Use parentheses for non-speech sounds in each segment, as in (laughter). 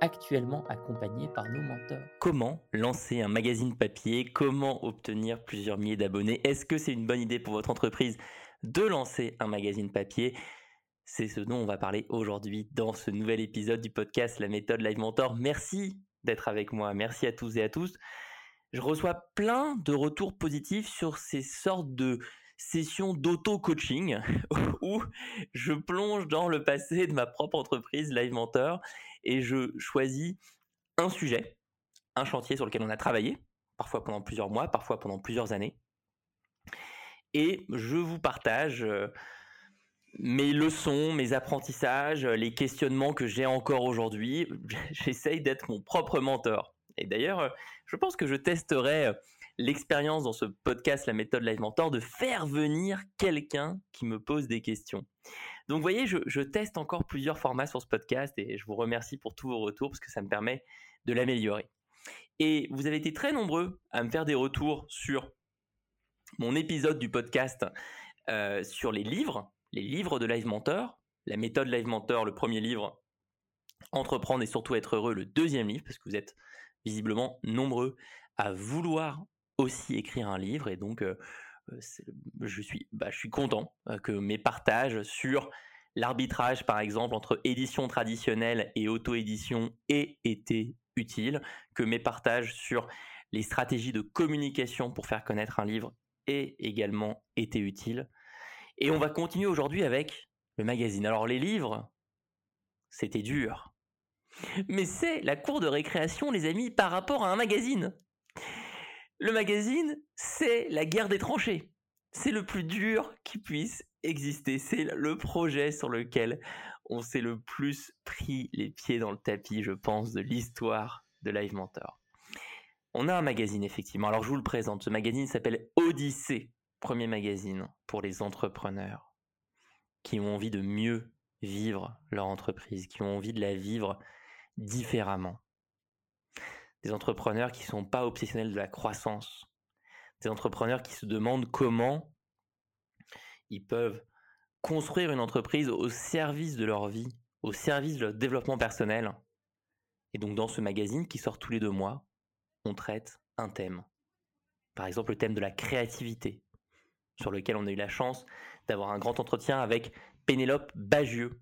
actuellement accompagnés par nos mentors. Comment lancer un magazine papier? Comment obtenir plusieurs milliers d'abonnés? Est-ce que c'est une bonne idée pour votre entreprise de lancer un magazine papier? C'est ce dont on va parler aujourd'hui dans ce nouvel épisode du podcast La méthode Live Mentor. Merci d'être avec moi. Merci à tous et à tous. Je reçois plein de retours positifs sur ces sortes de session d'auto-coaching (laughs) où je plonge dans le passé de ma propre entreprise Live Mentor et je choisis un sujet, un chantier sur lequel on a travaillé, parfois pendant plusieurs mois, parfois pendant plusieurs années. Et je vous partage euh, mes leçons, mes apprentissages, les questionnements que j'ai encore aujourd'hui. (laughs) J'essaye d'être mon propre mentor. Et d'ailleurs, je pense que je testerai l'expérience dans ce podcast, la méthode Live Mentor, de faire venir quelqu'un qui me pose des questions. Donc, vous voyez, je, teste encore plusieurs formats sur ce podcast et je vous remercie pour tous vos retours parce que ça me permet de l'améliorer. Et vous avez été très nombreux à me faire des retours sur mon épisode du podcast euh, sur les livres, les livres de Live Mentor, la méthode Live Mentor, le premier livre, Entreprendre et surtout être heureux, le deuxième livre, parce que vous êtes visiblement nombreux à vouloir aussi écrire un livre et donc je suis, bah, je suis content que mes partages sur l'arbitrage par exemple entre édition traditionnelle et auto-édition aient été utiles, que mes partages sur les stratégies de communication pour faire connaître un livre aient également été utiles. Et on va continuer aujourd'hui avec le magazine. Alors les livres, c'était dur. Mais c'est la cour de récréation, les amis, par rapport à un magazine. Le magazine, c'est la guerre des tranchées. C'est le plus dur qui puisse exister. C'est le projet sur lequel on s'est le plus pris les pieds dans le tapis, je pense, de l'histoire de Live Mentor. On a un magazine, effectivement. Alors, je vous le présente. Ce magazine s'appelle Odyssée, premier magazine pour les entrepreneurs qui ont envie de mieux vivre leur entreprise, qui ont envie de la vivre différemment des entrepreneurs qui ne sont pas obsessionnels de la croissance, des entrepreneurs qui se demandent comment ils peuvent construire une entreprise au service de leur vie, au service de leur développement personnel. Et donc dans ce magazine qui sort tous les deux mois, on traite un thème. Par exemple le thème de la créativité, sur lequel on a eu la chance d'avoir un grand entretien avec Pénélope Bagieux,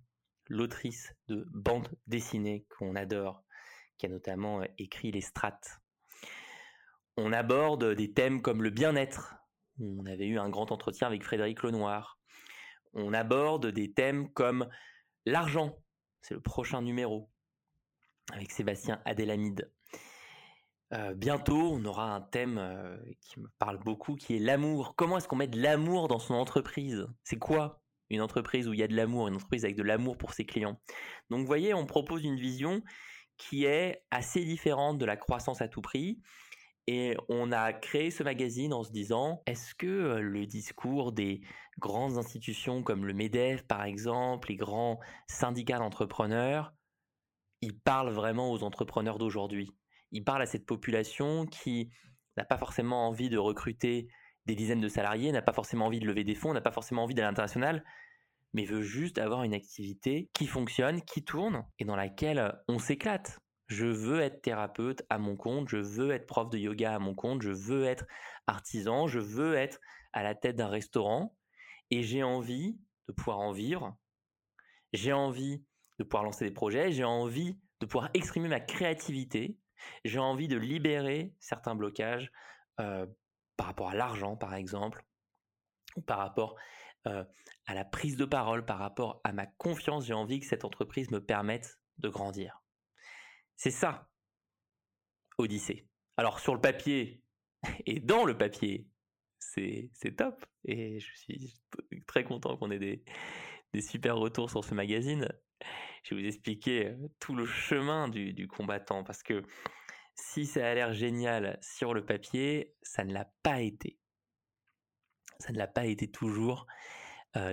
l'autrice de bande dessinée qu'on adore, notamment écrit Les Strates. On aborde des thèmes comme le bien-être. On avait eu un grand entretien avec Frédéric Lenoir. On aborde des thèmes comme l'argent. C'est le prochain numéro avec Sébastien Adélamide. bientôt, on aura un thème qui me parle beaucoup, qui est l'amour. Comment est-ce qu'on met de l'amour dans son entreprise? C'est quoi une entreprise où il y a de l'amour, une entreprise avec de l'amour pour ses clients? Donc, vous voyez, on propose une vision qui est assez différente de la croissance à tout prix. Et on a créé ce magazine en se disant, est-ce que le discours des grandes institutions comme le MEDEF par exemple, les grands syndicats d'entrepreneurs, il parle vraiment aux entrepreneurs d'aujourd'hui? Il parle à cette population qui n'a pas forcément envie de recruter des dizaines de salariés, n'a pas forcément envie de lever des fonds, n'a pas forcément envie d'aller à l'international, mais veut juste avoir une activité qui fonctionne, qui tourne et dans laquelle on s'éclate. Je veux être thérapeute à mon compte, je veux être prof de yoga à mon compte, je veux être artisan, je veux être à la tête d'un restaurant et j'ai envie de pouvoir en vivre. J'ai envie de pouvoir lancer des projets, j'ai envie de pouvoir exprimer ma créativité. J'ai envie de libérer certains blocages euh, par rapport à l'argent, par exemple, ou par rapport euh, à la prise de parole, par rapport à ma confiance. J'ai envie que cette entreprise me permette de grandir. C'est ça, Odyssée. Alors sur le papier (laughs) et dans le papier, c'est top. Et je suis (laughs) très content qu'on ait des, des super retours sur ce magazine. Je vais vous expliquer tout le chemin du, combattant parce que si ça a l'air génial sur le papier, ça ne l'a pas été. Ça ne l'a pas été toujours.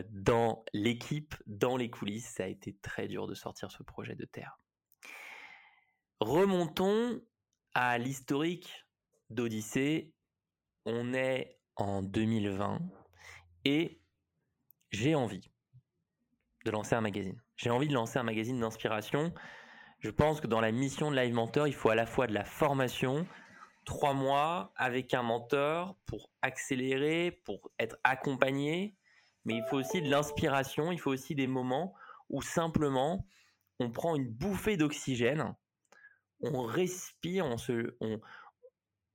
dans l'équipe, dans les coulisses, ça a été très dur de sortir ce projet de terre. Remontons à l'historique d'Odyssée. On est en 2020 et j'ai envie de lancer un magazine. J'ai envie de lancer un magazine d'inspiration. Je pense que dans la mission de Live Mentor, il faut à la fois de la formation, trois mois avec un mentor pour accélérer, pour être accompagné, mais il faut aussi de l'inspiration, il faut aussi des moments où simplement on prend une bouffée d'oxygène, on respire, on se, on,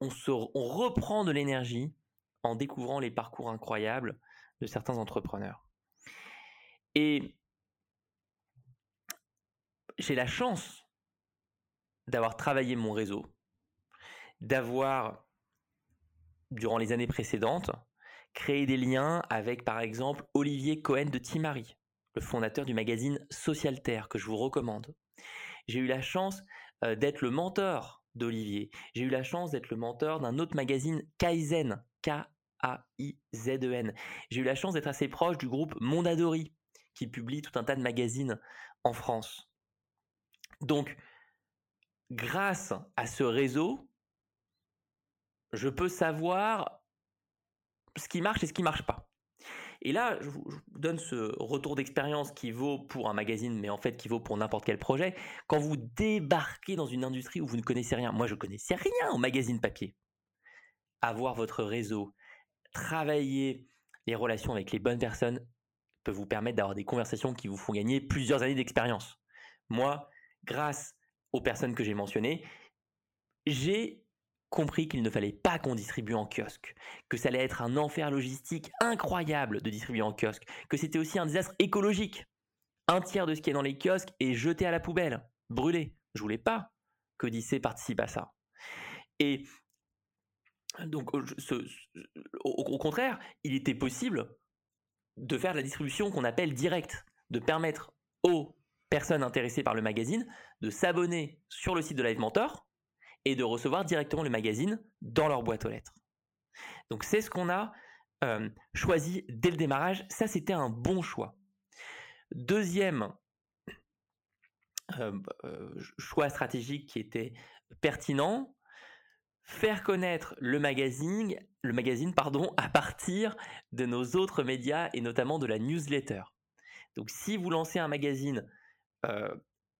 on se, on reprend de l'énergie en découvrant les parcours incroyables de certains entrepreneurs. Et j'ai la chance d'avoir travaillé mon réseau, d'avoir, durant les années précédentes, créé des liens avec, par exemple, Olivier Cohen de Timari, le fondateur du magazine Social Terre, que je vous recommande. J'ai eu la chance euh, d'être le mentor d'Olivier. J'ai eu la chance d'être le mentor d'un autre magazine Kaizen, K-A-I-Z-E-N. J'ai eu la chance d'être assez proche du groupe Mondadori, qui publie tout un tas de magazines en France. Donc, grâce à ce réseau, je peux savoir ce qui marche et ce qui marche pas. Et là, je vous, donne ce retour d'expérience qui vaut pour un magazine, mais en fait qui vaut pour n'importe quel projet. Quand vous débarquez dans une industrie où vous ne connaissez rien, moi je connaissais rien au magazine papier. Avoir votre réseau, travailler les relations avec les bonnes personnes, peut vous permettre d'avoir des conversations qui vous font gagner plusieurs années d'expérience. Moi, grâce aux personnes que j'ai mentionnées, j'ai compris qu'il ne fallait pas qu'on distribue en kiosque, que ça allait être un enfer logistique incroyable de distribuer en kiosque, que c'était aussi un désastre écologique. Un tiers de ce qui est dans les kiosques est jeté à la poubelle, brûlé. Je voulais pas que Dissé participe à ça. Et donc, au contraire, il était possible de faire de la distribution qu'on appelle directe, de permettre aux personnes intéressées par le magazine de s'abonner sur le site de Live Mentor et de recevoir directement le magazine dans leur boîte aux lettres. Donc c'est ce qu'on a euh, choisi dès le démarrage. Ça, c'était un bon choix. Deuxième euh, euh, choix stratégique qui était pertinent, faire connaître le magazine, le magazine pardon, (laughs) à partir de nos autres médias et notamment de la newsletter. Donc si vous lancez un magazine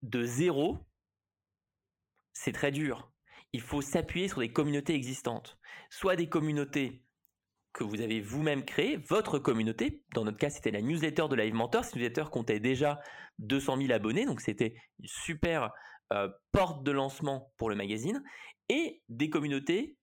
de zéro, c'est très dur. Il faut s'appuyer sur des communautés existantes, soit des communautés que vous avez vous-même créées, votre communauté. Dans notre cas, c'était la newsletter de Live Mentor. Cette newsletter comptait déjà 200 000 abonnés, donc c'était une super euh, porte de lancement pour le magazine et des communautés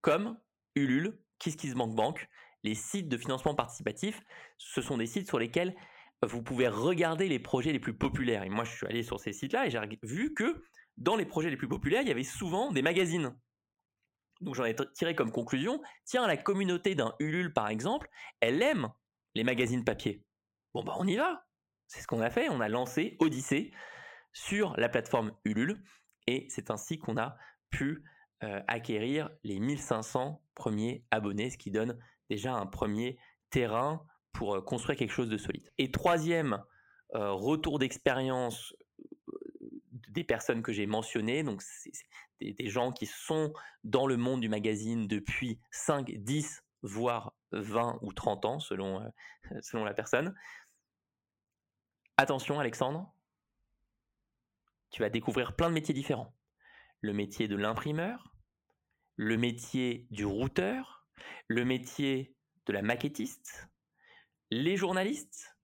comme Ulule, KissKissBankBank, les sites de financement participatif. Ce sont des sites sur lesquels vous pouvez regarder les projets les plus populaires. Et moi, je suis allé sur ces sites-là et j'ai vu que dans les projets les plus populaires, il y avait souvent des magazines. Donc j'en ai tiré comme conclusion, tiens, la communauté d'un Ulule, par exemple, elle aime les magazines papier. Bon, bah on y va. C'est ce qu'on a fait. On a lancé Odyssée sur la plateforme Ulule. Et c'est ainsi qu'on a pu euh, acquérir les 1500 premiers abonnés, ce qui donne déjà un premier terrain pour euh, construire quelque chose de solide. Et troisième euh, retour d'expérience des personnes que j'ai mentionnées, donc des, gens qui sont dans le monde du magazine depuis 5, 10, voire 20 ou 30 ans selon, (laughs) selon la personne. Attention Alexandre, tu vas découvrir plein de métiers différents le métier de l'imprimeur, le métier du routeur, le métier de la maquettiste, les journalistes,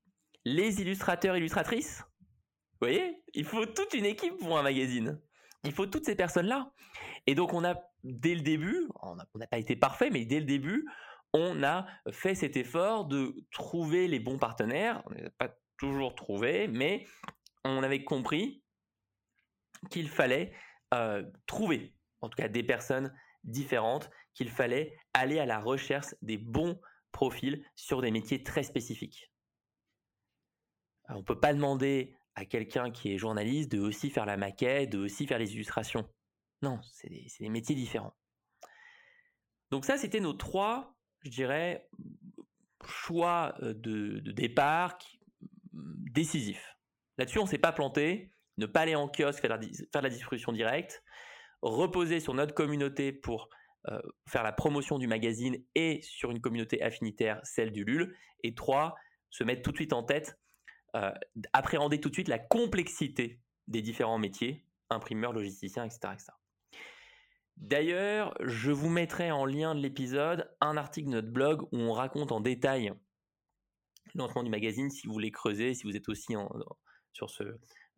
les illustrateurs, illustratrices. Vous voyez Il faut toute une équipe pour un magazine. Il faut toutes ces personnes-là. Et donc on a, dès le début, on n'a pas été parfait, mais dès le début, on a fait cet effort de trouver les bons partenaires. On n'a pas toujours trouvé, mais on avait compris qu'il fallait euh, trouver, en tout cas des personnes différentes, qu'il fallait aller à la recherche des bons profils sur des métiers très spécifiques. on ne peut pas demander à quelqu'un qui est journaliste de aussi faire la maquette, de aussi faire les illustrations. Non, c'est des, métiers différents. Donc ça, c'était nos trois, je dirais, choix euh, de, départ décisifs. Là-dessus, on ne s'est pas planté. Ne pas aller en kiosque, faire de la distribution directe. Reposer sur notre communauté pour euh, faire la promotion du magazine et sur une communauté affinitaire, celle du LUL. Et trois, se mettre tout de suite en tête, euh, appréhender tout de suite la complexité des différents métiers, imprimeur, logisticien, etc. D'ailleurs, je vous mettrai en lien de l'épisode un article de notre blog où on raconte en détail lancement du magazine si vous voulez creuser, si vous êtes aussi sur,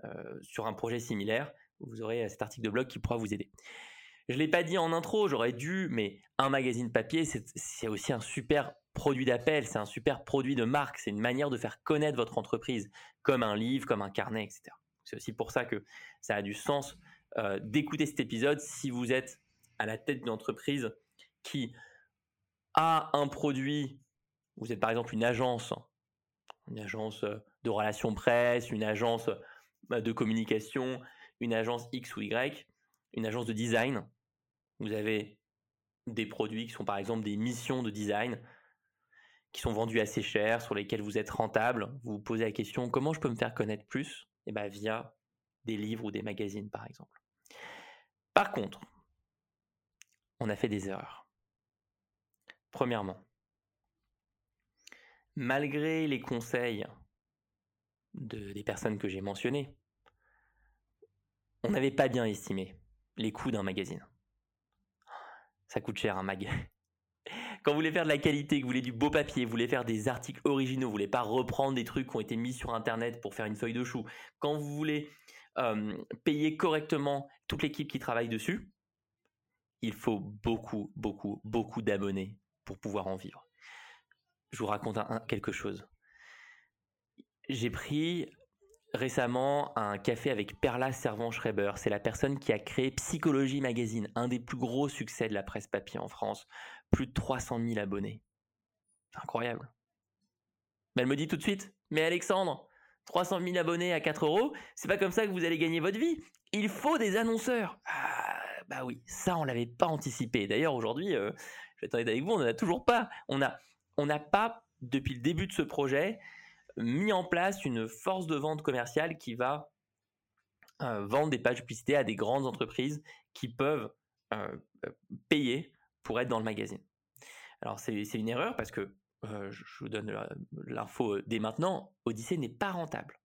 euh, sur un projet similaire, vous aurez cet article de blog qui pourra vous aider. Je ne l'ai pas dit en intro, j'aurais dû, mais un magazine papier, c'est aussi un super produit d'appel, c'est un super produit de marque, c'est une manière de faire connaître votre entreprise, comme un livre, comme un carnet, etc. C'est aussi pour ça que ça a du sens euh, d'écouter cet épisode si vous êtes à la tête d'une entreprise qui a un produit, vous êtes par exemple une agence, une agence de relations presse, une agence bah, de communication, une agence X ou Y, une agence de design. Vous avez des produits qui sont par exemple des missions de design qui sont vendus assez cher, sur lesquels vous êtes rentable. Vous vous posez la question comment je peux me faire connaître plus Et eh bien via des livres ou des magazines par exemple. Par contre, on a fait des erreurs. Premièrement, malgré les conseils des personnes que j'ai mentionnées, on n'avait pas bien estimé les coûts d'un magazine. Ça coûte cher un mag. (laughs) Quand vous voulez faire de la qualité, que vous voulez du beau papier, vous voulez faire des articles originaux, vous voulez pas reprendre des trucs qui ont été mis sur internet pour faire une feuille de chou, quand vous voulez payer correctement toute l'équipe qui travaille dessus, il faut beaucoup, beaucoup, beaucoup d'abonnés pour pouvoir en vivre. Je vous raconte quelque chose. J'ai pris récemment un café avec Perla Servan-Schreiber. C'est la personne qui a créé Psychologie Magazine, un des plus gros succès de la presse papier en France. Plus de 300 000 abonnés. Incroyable. Mais elle me dit tout de suite, mais Alexandre, 300 000 abonnés à 4 euros, c'est pas comme ça que vous allez gagner votre vie. Il faut des annonceurs. Ah, bah oui, ça on l'avait pas anticipé. D'ailleurs aujourd'hui, euh, je vais être avec vous, on n'en a toujours pas. On n'a pas depuis le début de ce projet mis en place une force de vente commerciale qui va euh, vendre des pages publicité à des grandes entreprises qui peuvent euh, payer pour être dans le magazine. Alors c'est une erreur parce que je vous donne l'info dès maintenant, Odyssée n'est pas rentable,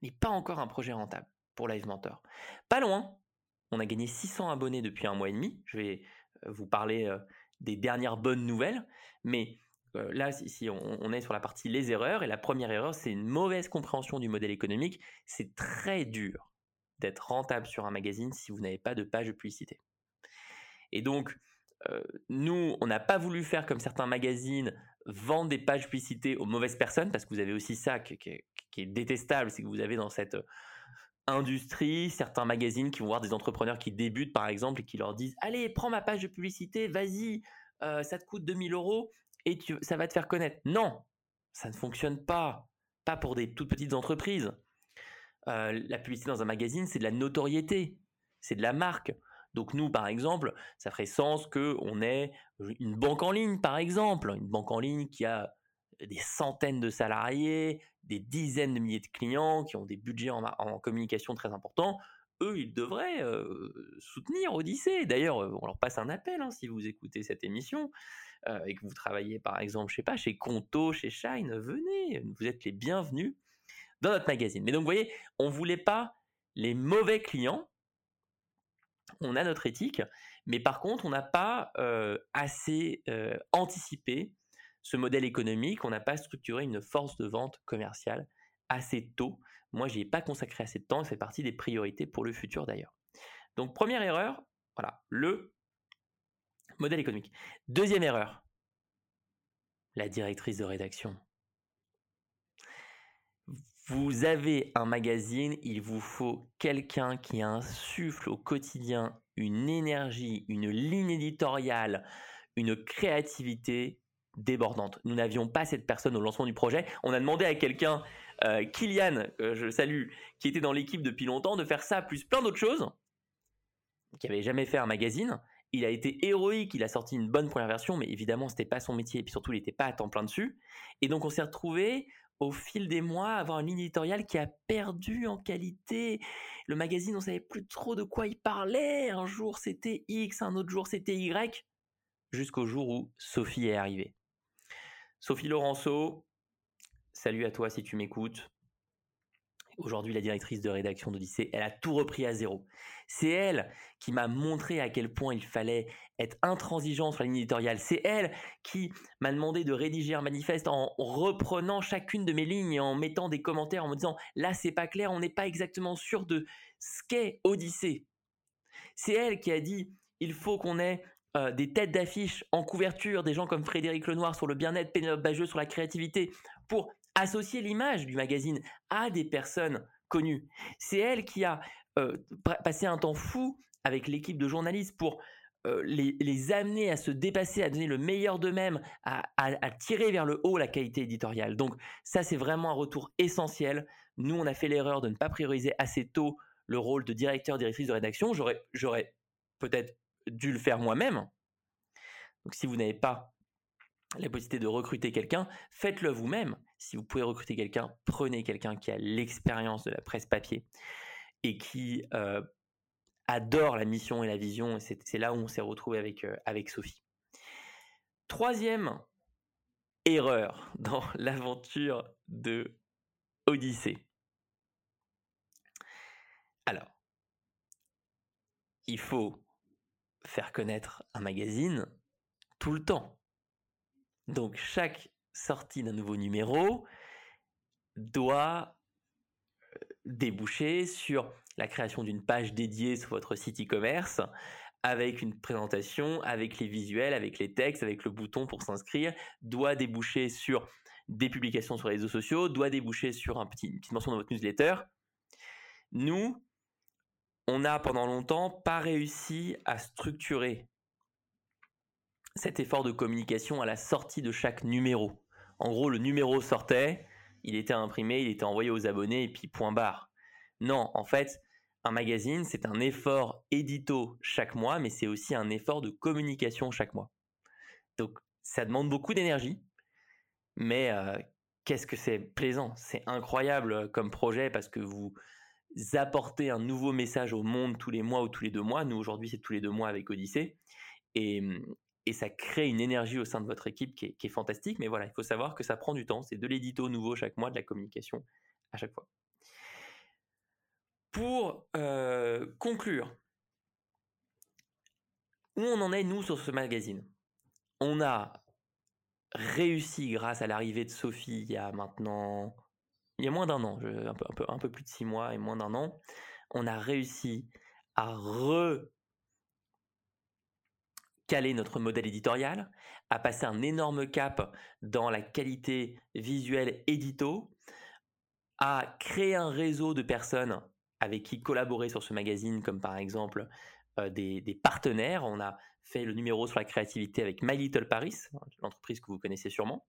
n'est pas encore un projet rentable pour Live Mentor. Pas loin, on a gagné 600 abonnés depuis un mois et demi. Je vais euh, vous parler euh, des dernières bonnes nouvelles. Mais euh, là, ici, on, est sur la partie les erreurs. Et la première erreur, c'est une mauvaise compréhension du modèle économique. C'est très dur d'être rentable sur un magazine si vous n'avez pas de page de publicité. Et donc, nous, on n'a pas voulu faire comme certains magazines, vendre des pages publicité aux mauvaises personnes, parce que vous avez aussi ça qui est détestable, c'est que vous avez dans cette industrie, certains magazines qui vont voir des entrepreneurs qui débutent par exemple et qui leur disent allez prends ma page de publicité, vas-y, euh, ça te coûte 2000 euros et tu, ça va te faire connaître. Non, ça ne fonctionne pas, pas pour des toutes petites entreprises. Euh, la publicité dans un magazine, c'est de la notoriété, c'est de la marque. Donc nous, par exemple, ça ferait sens que on ait une banque en ligne, par exemple, une banque en ligne qui a des centaines de salariés, des dizaines de milliers de clients qui ont des budgets en, communication très importants, eux, ils devraient euh, soutenir Odyssée. D'ailleurs, on leur passe un appel hein, si vous écoutez cette émission euh, et que vous travaillez par exemple, je sais pas, chez Conto, chez Shine, venez, vous êtes les bienvenus dans notre magazine. Mais donc, vous voyez, on voulait pas les mauvais clients. On a notre éthique, mais par contre, on n'a pas assez anticipé ce modèle économique, on n'a pas structuré une force de vente commerciale assez tôt. Moi, j'y ai pas consacré assez de temps, c'est partie des priorités pour le futur d'ailleurs. Donc première erreur, voilà, le modèle économique. Deuxième erreur, la directrice de rédaction. Vous avez un magazine, il vous faut quelqu'un qui insuffle au quotidien une énergie, une ligne éditoriale, une créativité débordante. Nous n'avions pas cette personne au lancement du projet. On a demandé à quelqu'un, euh, Kylian, je salue, qui était dans l'équipe depuis longtemps, de faire ça plus plein d'autres choses, qui avait jamais fait un magazine. Il a été héroïque, il a sorti une bonne première version, mais évidemment, c'était pas son métier, et puis surtout, il n'était pas à temps plein dessus. Et donc, on s'est retrouvé au fil des mois à avoir une ligne éditoriale qui a perdu en qualité. Le magazine, on savait plus trop de quoi il parlait. Un jour, c'était X, un autre jour, c'était Y, jusqu'au jour où Sophie est arrivée. Sophie Laurenceau, salut à toi si tu m'écoutes. Aujourd'hui, la directrice de rédaction d'Odyssée, elle a tout repris à zéro. C'est elle qui m'a montré à quel point il fallait être intransigeant sur la ligne éditoriale. C'est elle qui m'a demandé de rédiger un manifeste en reprenant chacune de mes lignes et en mettant des commentaires en me disant là c'est pas clair, on n'est pas exactement sûr de ce qu'est Odyssée. C'est elle qui a dit il faut qu'on ait euh, des têtes d'affiche en couverture, des gens comme Frédéric Lenoir sur le bien-être, Pénélope Bageux sur la créativité, pour associer l'image du magazine à des personnes connues. C'est elle qui a euh, passé un temps fou avec l'équipe de journalistes pour euh, les, amener à se dépasser, à donner le meilleur d'eux-mêmes, à, à, tirer vers le haut la qualité éditoriale. Donc ça, c'est vraiment un retour essentiel. Nous, on a fait l'erreur de ne pas prioriser assez tôt le rôle de directeur, directrice de rédaction. J'aurais peut-être dû le faire moi-même. Donc si vous n'avez pas la possibilité de recruter quelqu'un, faites-le vous-même. Si vous pouvez recruter quelqu'un, prenez quelqu'un qui a l'expérience de la presse papier et qui euh, adore la mission et la vision. C'est là où on s'est retrouvé avec, euh, avec Sophie. Troisième erreur (laughs) dans l'aventure de Odyssée. Alors, il faut faire connaître un magazine tout le temps. Donc chaque sortie d'un nouveau numéro doit euh, déboucher sur la création d'une page dédiée sur votre site e-commerce avec une présentation, avec les visuels, avec les textes, avec le bouton pour s'inscrire, doit déboucher sur des publications sur les réseaux sociaux, doit déboucher sur une petite mention dans votre newsletter. Nous, on n'a pendant longtemps pas réussi à structurer cet effort de communication à la sortie de chaque numéro. En gros, le numéro sortait, il était imprimé, il était envoyé aux abonnés et puis point barre. Non, en fait, un magazine, c'est un effort édito chaque mois, mais c'est aussi un effort de communication chaque mois. Donc, ça demande beaucoup d'énergie, mais euh, qu'est-ce que c'est plaisant, c'est incroyable comme projet parce que vous apportez un nouveau message au monde tous les mois ou tous les deux mois. Nous, aujourd'hui, c'est tous les deux mois avec Odyssée. Et, et ça crée une énergie au sein de votre équipe qui est, fantastique. Mais voilà, il faut savoir que ça prend du temps. C'est de l'édito nouveau chaque mois, de la communication à chaque fois. Pour euh, conclure, où on en est, nous, sur ce magazine? On a réussi, grâce à l'arrivée de Sophie il y a maintenant, il y a moins d'un an, un peu, un, peu, plus de six mois et moins d'un an, on a réussi à re caler notre modèle éditorial, à passer un énorme cap dans la qualité visuelle édito, à créer un réseau de personnes avec qui collaborer sur ce magazine, comme par exemple euh, des, partenaires. On a fait le numéro sur la créativité avec My Little Paris, l'entreprise que vous connaissez sûrement.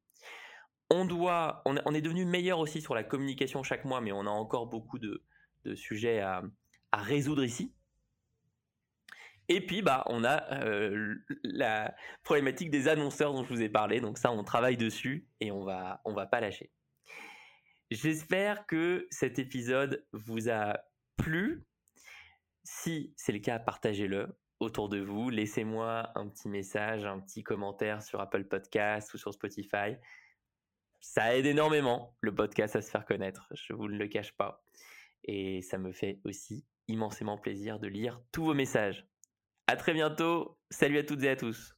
On, doit, on, est devenu meilleur aussi sur la communication chaque mois, mais on a encore beaucoup de, sujets à résoudre ici. Et puis, bah, on a euh, la problématique des annonceurs dont je vous ai parlé. Donc ça, on travaille dessus et on va, on va pas lâcher. J'espère que cet épisode vous a plu. Si c'est le cas, partagez-le autour de vous. Laissez-moi un petit message, un petit commentaire sur Apple Podcast ou sur Spotify. Ça aide énormément le podcast à se faire connaître. Je vous ne le cache pas. Et ça me fait aussi immensément plaisir de lire tous vos messages. À très bientôt. Salut à toutes et à tous.